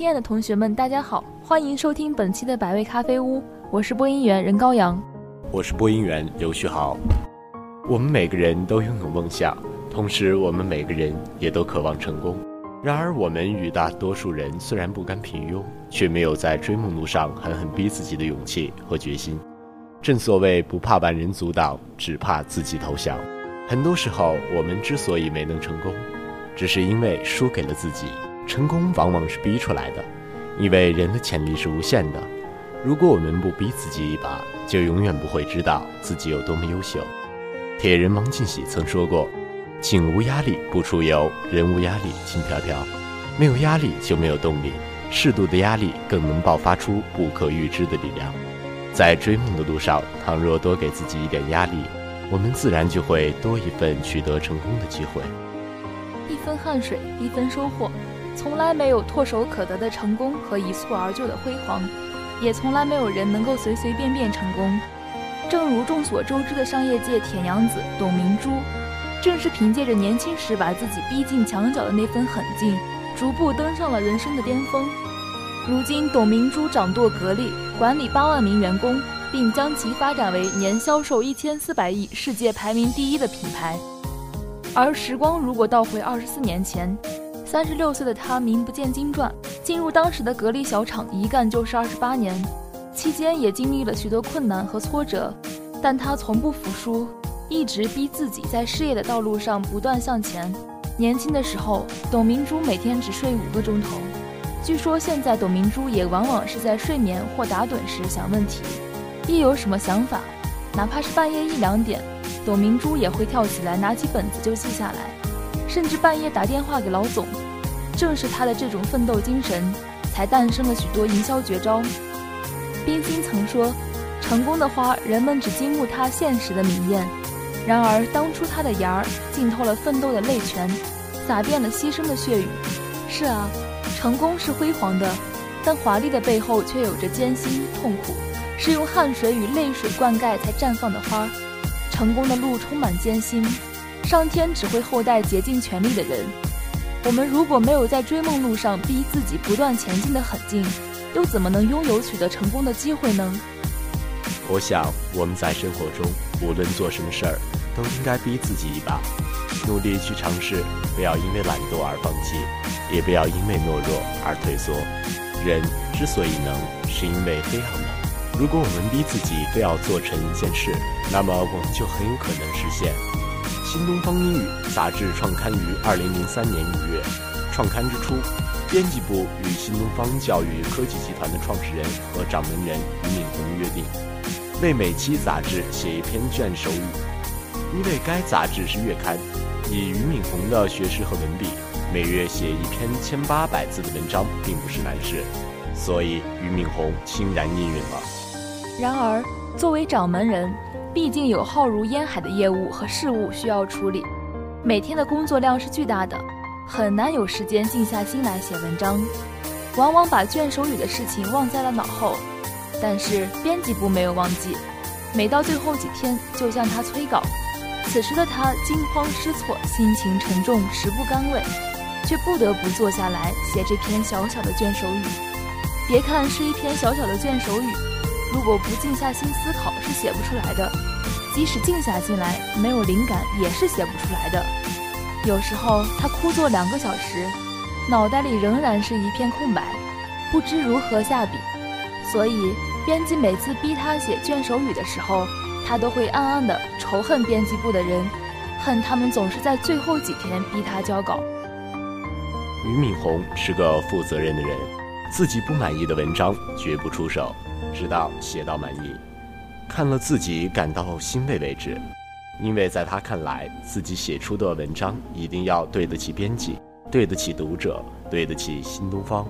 亲爱的同学们，大家好，欢迎收听本期的百味咖啡屋，我是播音员任高阳，我是播音员刘旭豪。我们每个人都拥有梦想，同时我们每个人也都渴望成功。然而，我们与大多数人虽然不甘平庸，却没有在追梦路上狠狠逼自己的勇气和决心。正所谓不怕万人阻挡，只怕自己投降。很多时候，我们之所以没能成功，只是因为输给了自己。成功往往是逼出来的，因为人的潜力是无限的。如果我们不逼自己一把，就永远不会知道自己有多么优秀。铁人王进喜曾说过：“井无压力不出游，人无压力轻飘飘。没有压力就没有动力，适度的压力更能爆发出不可预知的力量。”在追梦的路上，倘若多给自己一点压力，我们自然就会多一份取得成功的机会。一分汗水，一分收获。从来没有唾手可得的成功和一蹴而就的辉煌，也从来没有人能够随随便便成功。正如众所周知的商业界铁娘子董明珠，正是凭借着年轻时把自己逼进墙角的那份狠劲，逐步登上了人生的巅峰。如今，董明珠掌舵格力，管理八万名员工，并将其发展为年销售一千四百亿、世界排名第一的品牌。而时光如果倒回二十四年前，三十六岁的他名不见经传，进入当时的格力小厂一干就是二十八年，期间也经历了许多困难和挫折，但他从不服输，一直逼自己在事业的道路上不断向前。年轻的时候，董明珠每天只睡五个钟头，据说现在董明珠也往往是在睡眠或打盹时想问题，一有什么想法，哪怕是半夜一两点，董明珠也会跳起来拿起本子就记下来。甚至半夜打电话给老总，正是他的这种奋斗精神，才诞生了许多营销绝招。冰心曾说：“成功的花，人们只惊慕它现实的明艳；然而当初它的芽儿浸透了奋斗的泪泉，洒遍了牺牲的血雨。”是啊，成功是辉煌的，但华丽的背后却有着艰辛痛苦，是用汗水与泪水灌溉才绽放的花。成功的路充满艰辛。上天只会厚待竭尽全力的人。我们如果没有在追梦路上逼自己不断前进的狠劲，又怎么能拥有取得成功的机会呢？我想我们在生活中无论做什么事儿，都应该逼自己一把，努力去尝试，不要因为懒惰而放弃，也不要因为懦弱而退缩。人之所以能，是因为非常能。如果我们逼自己非要做成一件事，那么我们就很有可能实现。新东方英语杂志创刊于二零零三年五月。创刊之初，编辑部与新东方教育科技集团的创始人和掌门人俞敏洪约定，为每期杂志写一篇卷首语。因为该杂志是月刊，以俞敏洪的学识和文笔，每月写一篇千八百字的文章并不是难事，所以俞敏洪欣然应允了。然而，作为掌门人，毕竟有浩如烟海的业务和事务需要处理，每天的工作量是巨大的，很难有时间静下心来写文章，往往把卷首语的事情忘在了脑后。但是编辑部没有忘记，每到最后几天就向他催稿。此时的他惊慌失措，心情沉重，食不甘味，却不得不坐下来写这篇小小的卷首语。别看是一篇小小的卷首语。如果不静下心思考，是写不出来的；即使静下心来，没有灵感也是写不出来的。有时候他枯坐两个小时，脑袋里仍然是一片空白，不知如何下笔。所以编辑每次逼他写卷首语的时候，他都会暗暗的仇恨编辑部的人，恨他们总是在最后几天逼他交稿。俞敏洪是个负责任的人，自己不满意的文章绝不出手。直到写到满意，看了自己感到欣慰为止。因为在他看来，自己写出的文章一定要对得起编辑，对得起读者，对得起新东方。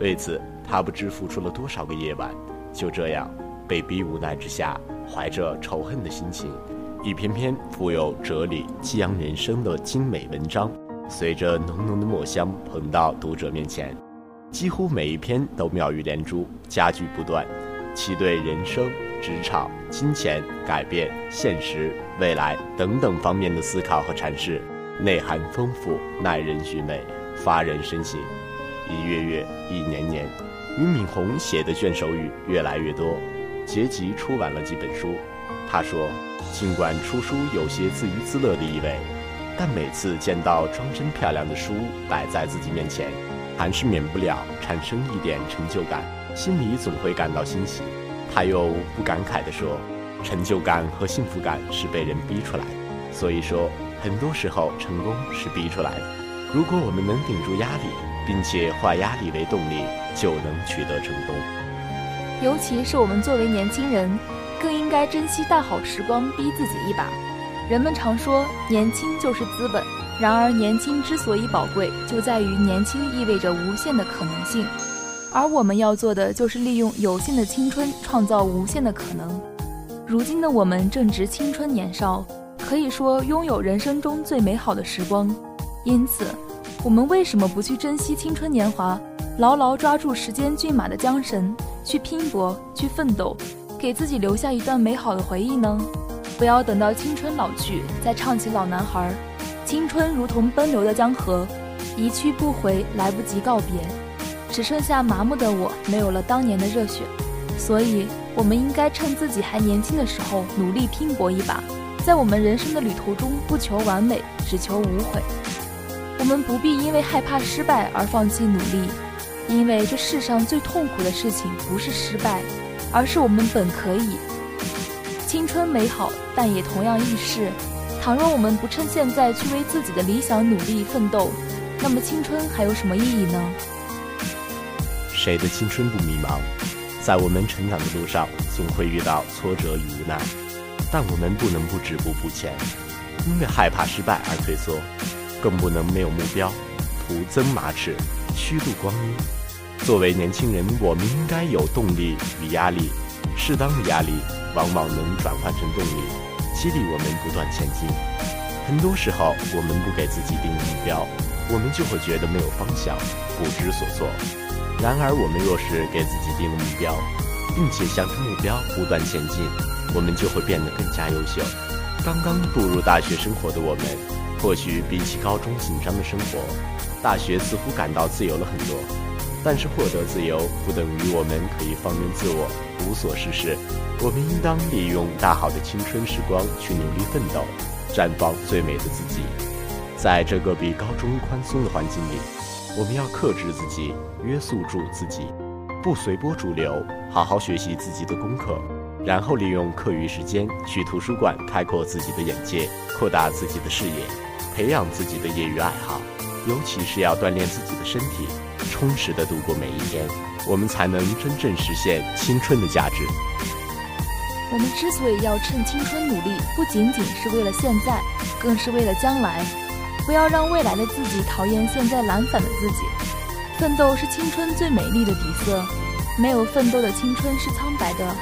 为此，他不知付出了多少个夜晚。就这样，被逼无奈之下，怀着仇恨的心情，一篇篇富有哲理、激扬人生的精美文章，随着浓浓的墨香捧到读者面前。几乎每一篇都妙语连珠，佳句不断。其对人生、职场、金钱、改变、现实、未来等等方面的思考和阐释，内涵丰富，耐人寻味，发人深省。一月月，一年年，俞敏洪写的卷首语越来越多，结集出版了几本书。他说：“尽管出书有些自娱自乐的意味，但每次见到装帧漂亮的书摆在自己面前，还是免不了产生一点成就感，心里总会感到欣喜。”他又不感慨地说：“成就感和幸福感是被人逼出来的，所以说，很多时候成功是逼出来的。如果我们能顶住压力，并且化压力为动力，就能取得成功。尤其是我们作为年轻人。”更应该珍惜大好时光，逼自己一把。人们常说年轻就是资本，然而年轻之所以宝贵，就在于年轻意味着无限的可能性。而我们要做的就是利用有限的青春，创造无限的可能。如今的我们正值青春年少，可以说拥有人生中最美好的时光。因此，我们为什么不去珍惜青春年华，牢牢抓住时间骏马的缰绳，去拼搏，去奋斗？给自己留下一段美好的回忆呢？不要等到青春老去再唱起老男孩。青春如同奔流的江河，一去不回，来不及告别，只剩下麻木的我，没有了当年的热血。所以，我们应该趁自己还年轻的时候，努力拼搏一把，在我们人生的旅途中，不求完美，只求无悔。我们不必因为害怕失败而放弃努力，因为这世上最痛苦的事情不是失败。而是我们本可以，青春美好，但也同样易逝。倘若我们不趁现在去为自己的理想努力奋斗，那么青春还有什么意义呢？谁的青春不迷茫？在我们成长的路上，总会遇到挫折与无奈，但我们不能不止步不前，因为害怕失败而退缩，更不能没有目标，徒增马齿，虚度光阴。作为年轻人，我们应该有动力与压力。适当的压力往往能转换成动力，激励我们不断前进。很多时候，我们不给自己定目标，我们就会觉得没有方向，不知所措。然而，我们若是给自己定了目标，并且向着目标不断前进，我们就会变得更加优秀。刚刚步入大学生活的我们，或许比起高中紧张的生活，大学似乎感到自由了很多。但是获得自由不等于我们可以放任自我无所事事，我们应当利用大好的青春时光去努力奋斗，绽放最美的自己。在这个比高中宽松的环境里，我们要克制自己，约束住自己，不随波逐流，好好学习自己的功课，然后利用课余时间去图书馆开阔自己的眼界，扩大自己的视野，培养自己的业余爱好，尤其是要锻炼自己的身体。充实的度过每一天，我们才能真正实现青春的价值。我们之所以要趁青春努力，不仅仅是为了现在，更是为了将来。不要让未来的自己讨厌现在懒散的自己。奋斗是青春最美丽的底色，没有奋斗的青春是苍白的，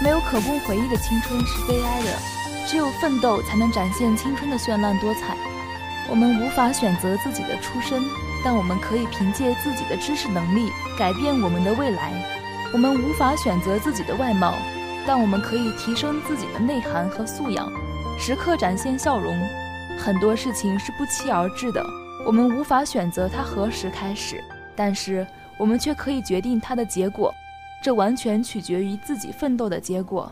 没有可供回忆的青春是悲哀的。只有奋斗，才能展现青春的绚烂多彩。我们无法选择自己的出身。但我们可以凭借自己的知识能力改变我们的未来。我们无法选择自己的外貌，但我们可以提升自己的内涵和素养，时刻展现笑容。很多事情是不期而至的，我们无法选择它何时开始，但是我们却可以决定它的结果。这完全取决于自己奋斗的结果。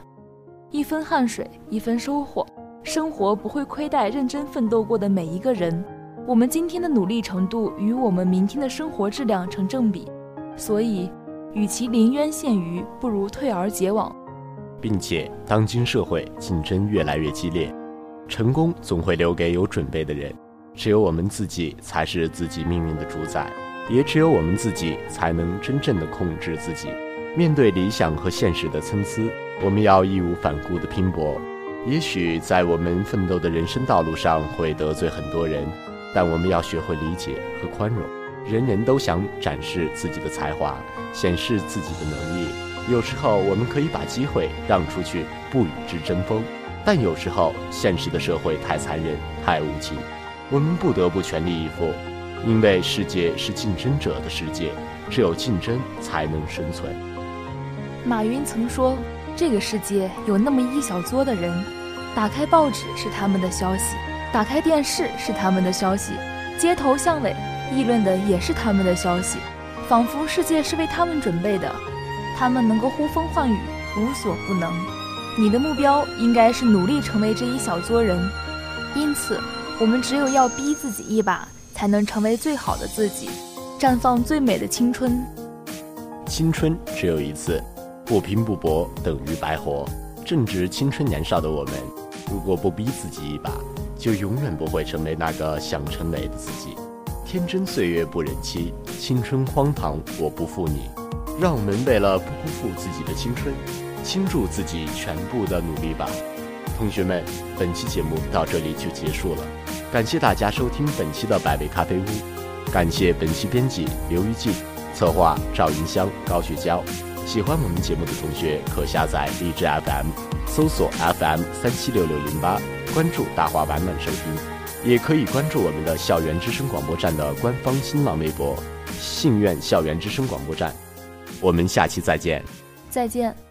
一分汗水，一分收获。生活不会亏待认真奋斗过的每一个人。我们今天的努力程度与我们明天的生活质量成正比，所以，与其临渊羡鱼，不如退而结网。并且，当今社会竞争越来越激烈，成功总会留给有准备的人。只有我们自己才是自己命运的主宰，也只有我们自己才能真正的控制自己。面对理想和现实的参差，我们要义无反顾的拼搏。也许在我们奋斗的人生道路上会得罪很多人。但我们要学会理解和宽容。人人都想展示自己的才华，显示自己的能力。有时候我们可以把机会让出去，不与之争锋。但有时候现实的社会太残忍，太无情，我们不得不全力以赴。因为世界是竞争者的世界，只有竞争才能生存。马云曾说：“这个世界有那么一小撮的人，打开报纸是他们的消息。”打开电视是他们的消息，街头巷尾议论的也是他们的消息，仿佛世界是为他们准备的，他们能够呼风唤雨，无所不能。你的目标应该是努力成为这一小撮人，因此，我们只有要逼自己一把，才能成为最好的自己，绽放最美的青春。青春只有一次，不拼不搏等于白活。正值青春年少的我们，如果不逼自己一把，就永远不会成为那个想成为的自己。天真岁月不忍欺，青春荒唐我不负你。让我们为了不辜负自己的青春，倾注自己全部的努力吧。同学们，本期节目到这里就结束了，感谢大家收听本期的百味咖啡屋，感谢本期编辑刘玉静。策划赵云香、高雪娇，喜欢我们节目的同学可下载荔枝 FM，搜索 FM 三七六六零八，关注大话晚晚收听，也可以关注我们的校园之声广播站的官方新浪微博“信苑校园之声广播站”。我们下期再见，再见。